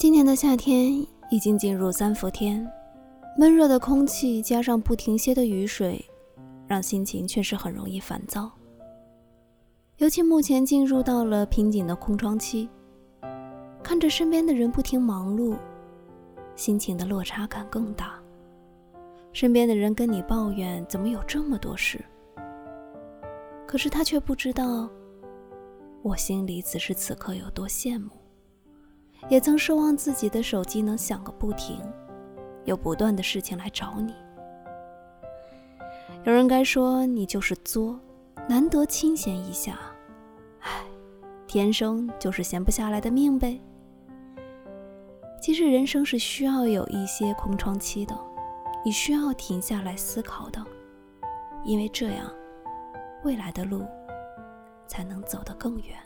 今年的夏天已经进入三伏天，闷热的空气加上不停歇的雨水，让心情确实很容易烦躁。尤其目前进入到了瓶颈的空窗期，看着身边的人不停忙碌，心情的落差感更大。身边的人跟你抱怨怎么有这么多事，可是他却不知道，我心里此时此刻有多羡慕。也曾奢望自己的手机能响个不停，有不断的事情来找你。有人该说你就是作，难得清闲一下，唉，天生就是闲不下来的命呗。其实人生是需要有一些空窗期的，你需要停下来思考的，因为这样，未来的路才能走得更远。